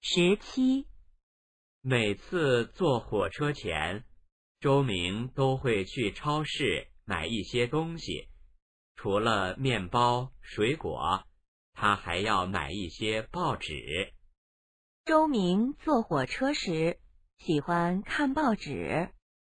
十七。每次坐火车前周明都会去超市买一些东西除了面包水果他还要买一些报纸。周明坐火车时喜欢看报纸。